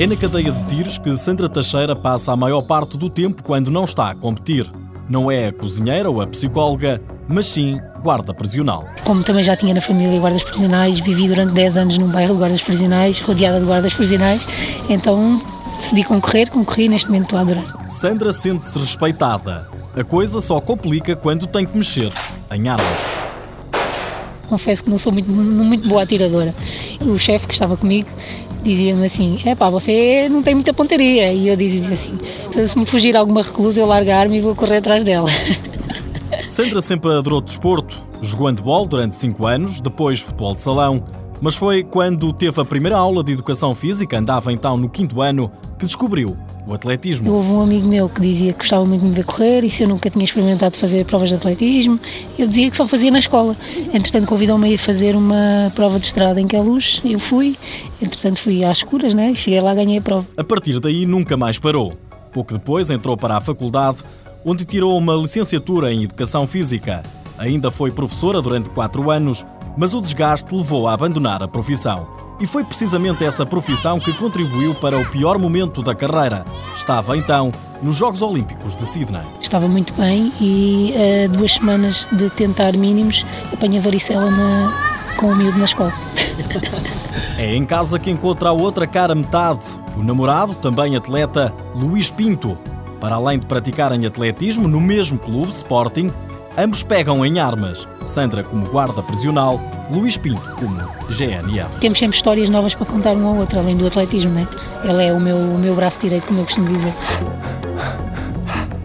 É na cadeia de tiros que Sandra Teixeira passa a maior parte do tempo quando não está a competir. Não é a cozinheira ou a psicóloga, mas sim guarda prisional. Como também já tinha na família guardas prisionais, vivi durante 10 anos num bairro de guardas prisionais, rodeada de guardas prisionais, então decidi concorrer, concorri neste momento estou a adorar. Sandra sente-se respeitada. A coisa só complica quando tem que mexer em armas. Confesso que não sou muito, muito boa atiradora. O chefe que estava comigo dizia-me assim: é pá, você não tem muita pontaria. E eu dizia assim: se me fugir alguma reclusa, eu largar-me e vou correr atrás dela. Sandra sempre adorou desporto. Jogou handball durante 5 anos, depois futebol de salão. Mas foi quando teve a primeira aula de educação física, andava então no quinto ano, que descobriu o atletismo. Houve um amigo meu que dizia que gostava muito de me ver correr e se eu nunca tinha experimentado fazer provas de atletismo, eu dizia que só fazia na escola. Entretanto, convidou-me a ir fazer uma prova de estrada em Queluz, eu fui, entretanto fui às escuras, né? cheguei lá e ganhei a prova. A partir daí nunca mais parou. Pouco depois entrou para a faculdade, onde tirou uma licenciatura em Educação Física. Ainda foi professora durante quatro anos, mas o desgaste levou a abandonar a profissão. E foi precisamente essa profissão que contribuiu para o pior momento da carreira. Estava então nos Jogos Olímpicos de Sydney. Estava muito bem e uh, duas semanas de tentar mínimos apanha varicela na, com o miúdo na escola. é em casa que encontra a outra cara metade, o namorado, também atleta, Luís Pinto. Para além de praticarem atletismo no mesmo clube, Sporting, Ambos pegam em armas. Sandra como guarda prisional, Luís Pinto como GNR. Temos sempre histórias novas para contar um ao outro, além do atletismo, né? Ele é o meu, o meu braço direito, como eu costumo dizer.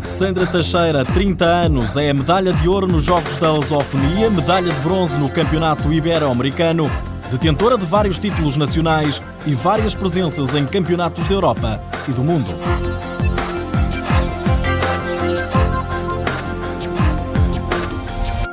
Sandra Teixeira, 30 anos, é medalha de ouro nos Jogos da Lusofonia, medalha de bronze no Campeonato Ibero-Americano, detentora de vários títulos nacionais e várias presenças em campeonatos da Europa e do mundo.